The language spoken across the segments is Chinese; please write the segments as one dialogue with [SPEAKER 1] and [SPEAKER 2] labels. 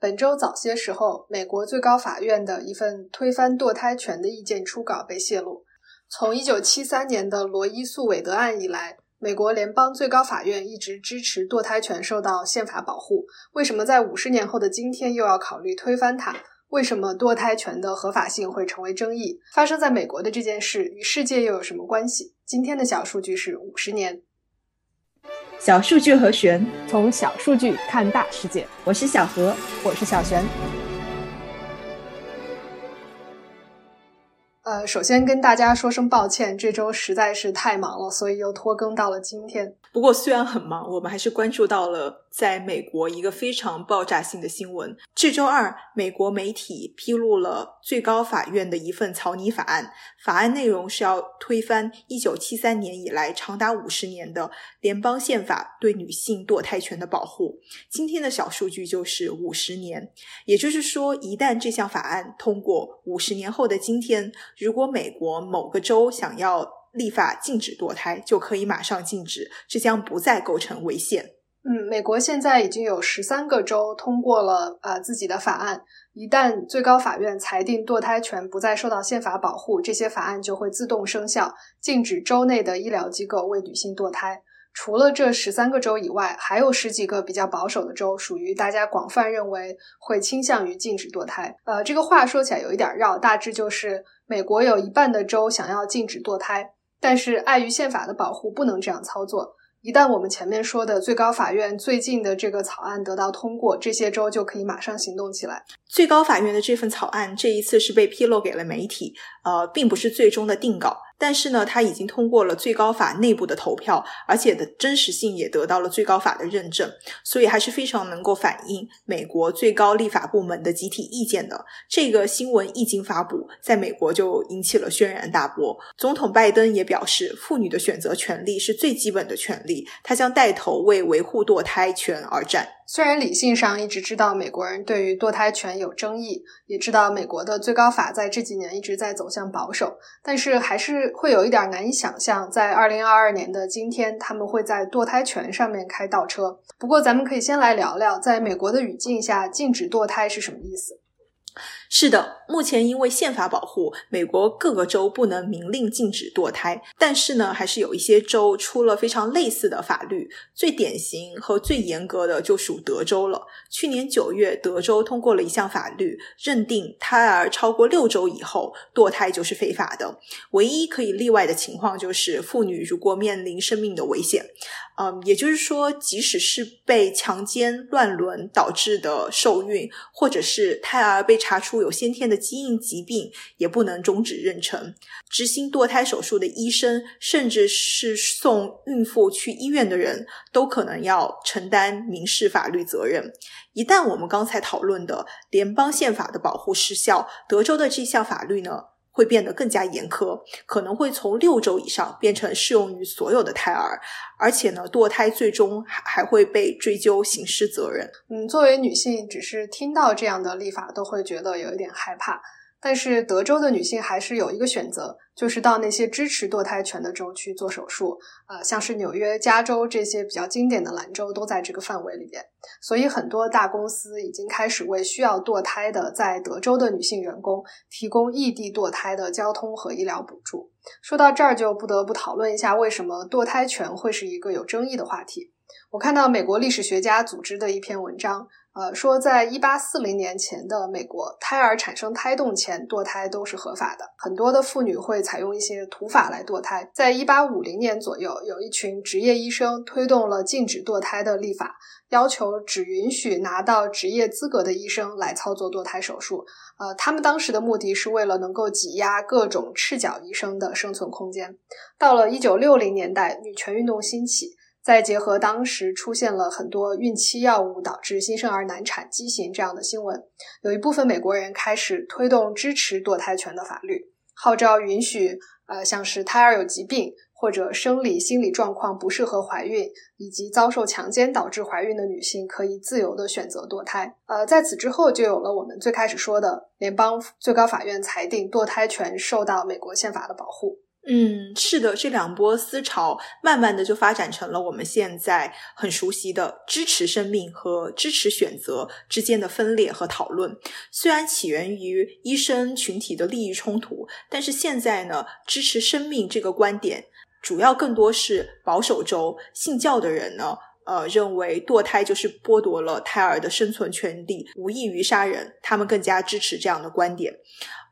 [SPEAKER 1] 本周早些时候，美国最高法院的一份推翻堕胎权的意见初稿被泄露。从1973年的罗伊诉韦德案以来，美国联邦最高法院一直支持堕胎权受到宪法保护。为什么在五十年后的今天又要考虑推翻它？为什么堕胎权的合法性会成为争议？发生在美国的这件事与世界又有什么关系？今天的小数据是五十年。
[SPEAKER 2] 小数据和玄，
[SPEAKER 3] 从小数据看大世界。
[SPEAKER 2] 我是小何，
[SPEAKER 3] 我是小璇。
[SPEAKER 1] 呃，首先跟大家说声抱歉，这周实在是太忙了，所以又拖更到了今天。
[SPEAKER 4] 不过虽然很忙，我们还是关注到了在美国一个非常爆炸性的新闻。这周二，美国媒体披露了最高法院的一份草拟法案，法案内容是要推翻1973年以来长达五十年的联邦宪法对女性堕胎权的保护。今天的小数据就是五十年，也就是说，一旦这项法案通过，五十年后的今天。如果美国某个州想要立法禁止堕胎，就可以马上禁止，这将不再构成违宪。
[SPEAKER 1] 嗯，美国现在已经有十三个州通过了呃自己的法案，一旦最高法院裁定堕胎权不再受到宪法保护，这些法案就会自动生效，禁止州内的医疗机构为女性堕胎。除了这十三个州以外，还有十几个比较保守的州，属于大家广泛认为会倾向于禁止堕胎。呃，这个话说起来有一点绕，大致就是美国有一半的州想要禁止堕胎，但是碍于宪法的保护，不能这样操作。一旦我们前面说的最高法院最近的这个草案得到通过，这些州就可以马上行动起来。
[SPEAKER 4] 最高法院的这份草案这一次是被披露给了媒体，呃，并不是最终的定稿。但是呢，它已经通过了最高法内部的投票，而且的真实性也得到了最高法的认证，所以还是非常能够反映美国最高立法部门的集体意见的。这个新闻一经发布，在美国就引起了轩然大波。总统拜登也表示，妇女的选择权利是最基本的权利，他将带头为维护堕胎权而战。
[SPEAKER 1] 虽然理性上一直知道美国人对于堕胎权有争议，也知道美国的最高法在这几年一直在走向保守，但是还是会有一点难以想象，在二零二二年的今天，他们会在堕胎权上面开倒车。不过，咱们可以先来聊聊，在美国的语境下，禁止堕胎是什么意思？
[SPEAKER 4] 是的，目前因为宪法保护，美国各个州不能明令禁止堕胎，但是呢，还是有一些州出了非常类似的法律。最典型和最严格的就属德州了。去年九月，德州通过了一项法律，认定胎儿超过六周以后堕胎就是非法的。唯一可以例外的情况就是妇女如果面临生命的危险。嗯，也就是说，即使是被强奸、乱伦导致的受孕，或者是胎儿被查出有先天的基因疾病，也不能终止妊娠。执行堕胎手术的医生，甚至是送孕妇去医院的人，都可能要承担民事法律责任。一旦我们刚才讨论的联邦宪法的保护失效，德州的这项法律呢？会变得更加严苛，可能会从六周以上变成适用于所有的胎儿，而且呢，堕胎最终还还会被追究刑事责任。
[SPEAKER 1] 嗯，作为女性，只是听到这样的立法都会觉得有一点害怕。但是德州的女性还是有一个选择，就是到那些支持堕胎权的州去做手术，呃，像是纽约、加州这些比较经典的蓝州都在这个范围里边。所以很多大公司已经开始为需要堕胎的在德州的女性员工提供异地堕胎的交通和医疗补助。说到这儿，就不得不讨论一下为什么堕胎权会是一个有争议的话题。我看到美国历史学家组织的一篇文章。呃，说在一八四零年前的美国，胎儿产生胎动前堕胎都是合法的。很多的妇女会采用一些土法来堕胎。在一八五零年左右，有一群职业医生推动了禁止堕胎的立法，要求只允许拿到职业资格的医生来操作堕胎手术。呃，他们当时的目的是为了能够挤压各种赤脚医生的生存空间。到了一九六零年代，女权运动兴起。再结合当时出现了很多孕期药物导致新生儿难产、畸形这样的新闻，有一部分美国人开始推动支持堕胎权的法律，号召允许呃像是胎儿有疾病或者生理心理状况不适合怀孕，以及遭受强奸导致怀孕的女性可以自由的选择堕胎。呃，在此之后就有了我们最开始说的联邦最高法院裁定堕胎权受到美国宪法的保护。
[SPEAKER 4] 嗯，是的，这两波思潮慢慢的就发展成了我们现在很熟悉的支持生命和支持选择之间的分裂和讨论。虽然起源于医生群体的利益冲突，但是现在呢，支持生命这个观点主要更多是保守州信教的人呢，呃，认为堕胎就是剥夺了胎儿的生存权利，无异于杀人，他们更加支持这样的观点。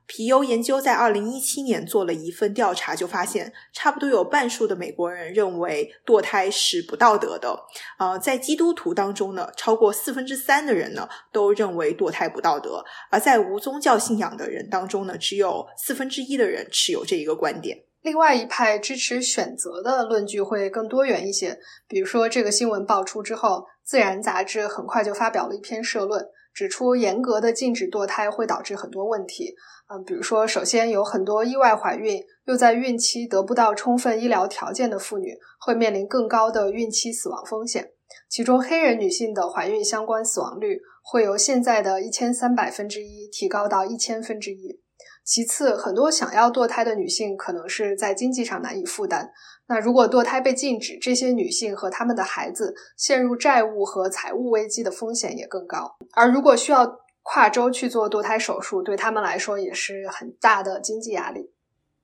[SPEAKER 4] 皮尤研究在二零一七年做了一份调查，就发现差不多有半数的美国人认为堕胎是不道德的。呃，在基督徒当中呢，超过四分之三的人呢都认为堕胎不道德；而在无宗教信仰的人当中呢，只有四分之一的人持有这一个观点。
[SPEAKER 1] 另外一派支持选择的论据会更多元一些。比如说，这个新闻爆出之后，《自然》杂志很快就发表了一篇社论，指出严格的禁止堕胎会导致很多问题。嗯，比如说，首先有很多意外怀孕又在孕期得不到充分医疗条件的妇女，会面临更高的孕期死亡风险。其中，黑人女性的怀孕相关死亡率会由现在的一千三百分之一提高到一千分之一。其次，很多想要堕胎的女性可能是在经济上难以负担。那如果堕胎被禁止，这些女性和她们的孩子陷入债务和财务危机的风险也更高。而如果需要，跨州去做堕胎手术，对他们来说也是很大的经济压力。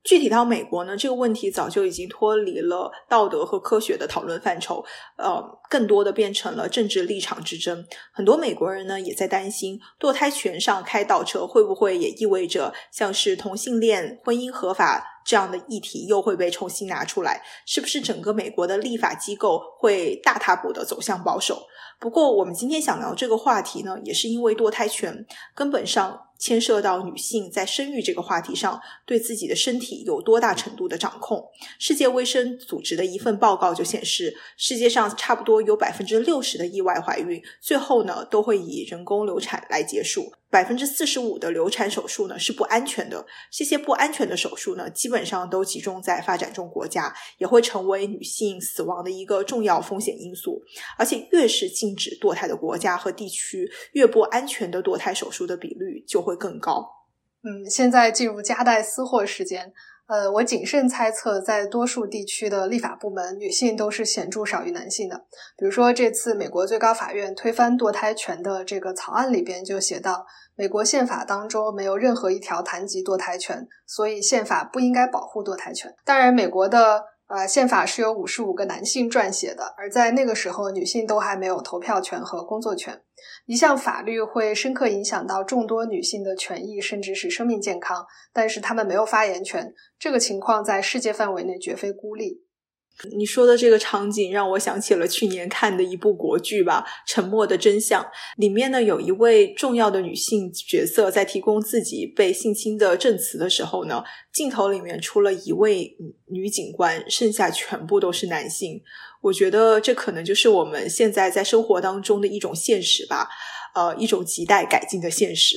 [SPEAKER 4] 具体到美国呢，这个问题早就已经脱离了道德和科学的讨论范畴，呃，更多的变成了政治立场之争。很多美国人呢也在担心，堕胎权上开倒车会不会也意味着像是同性恋、婚姻合法这样的议题又会被重新拿出来？是不是整个美国的立法机构会大踏步的走向保守？不过，我们今天想聊这个话题呢，也是因为堕胎权根本上牵涉到女性在生育这个话题上对自己的身体有多大程度的掌控。世界卫生组织的一份报告就显示，世界上差不多有百分之六十的意外怀孕，最后呢都会以人工流产来结束。百分之四十五的流产手术呢是不安全的，这些不安全的手术呢基本上都集中在发展中国家，也会成为女性死亡的一个重要风险因素。而且越是禁止堕胎的国家和地区，越不安全的堕胎手术的比率就会更高。
[SPEAKER 1] 嗯，现在进入夹带私货时间。呃，我谨慎猜测，在多数地区的立法部门，女性都是显著少于男性的。比如说，这次美国最高法院推翻堕胎权的这个草案里边就写到，美国宪法当中没有任何一条谈及堕胎权，所以宪法不应该保护堕胎权。当然，美国的。呃，宪法是由五十五个男性撰写的，而在那个时候，女性都还没有投票权和工作权。一项法律会深刻影响到众多女性的权益，甚至是生命健康，但是她们没有发言权。这个情况在世界范围内绝非孤立。
[SPEAKER 4] 你说的这个场景让我想起了去年看的一部国剧吧，《沉默的真相》里面呢，有一位重要的女性角色在提供自己被性侵的证词的时候呢，镜头里面除了一位女警官，剩下全部都是男性。我觉得这可能就是我们现在在生活当中的一种现实吧，呃，一种亟待改进的现实。